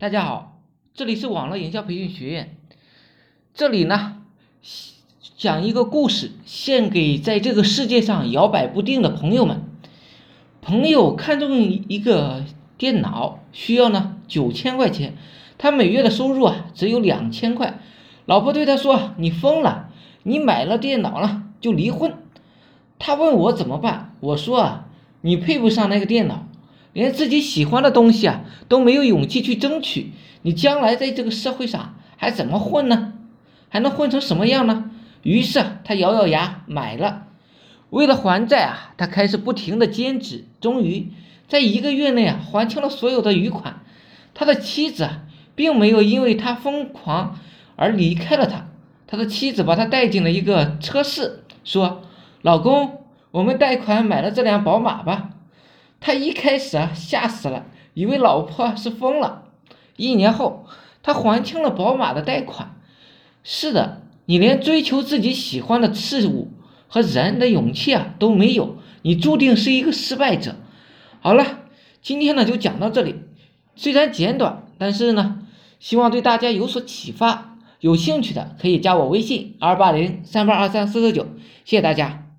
大家好，这里是网络营销培训学院。这里呢，讲一个故事，献给在这个世界上摇摆不定的朋友们。朋友看中一个电脑，需要呢九千块钱，他每月的收入啊只有两千块。老婆对他说：“你疯了，你买了电脑了就离婚。”他问我怎么办，我说啊，你配不上那个电脑。连自己喜欢的东西啊都没有勇气去争取，你将来在这个社会上还怎么混呢？还能混成什么样呢？于是他咬咬牙买了。为了还债啊，他开始不停的兼职，终于在一个月内啊还清了所有的余款。他的妻子啊并没有因为他疯狂而离开了他，他的妻子把他带进了一个车市，说：“老公，我们贷款买了这辆宝马吧。”他一开始啊吓死了，以为老婆是疯了。一年后，他还清了宝马的贷款。是的，你连追求自己喜欢的事物和人的勇气啊都没有，你注定是一个失败者。好了，今天呢就讲到这里。虽然简短，但是呢，希望对大家有所启发。有兴趣的可以加我微信二八零三八二三四四九，谢谢大家。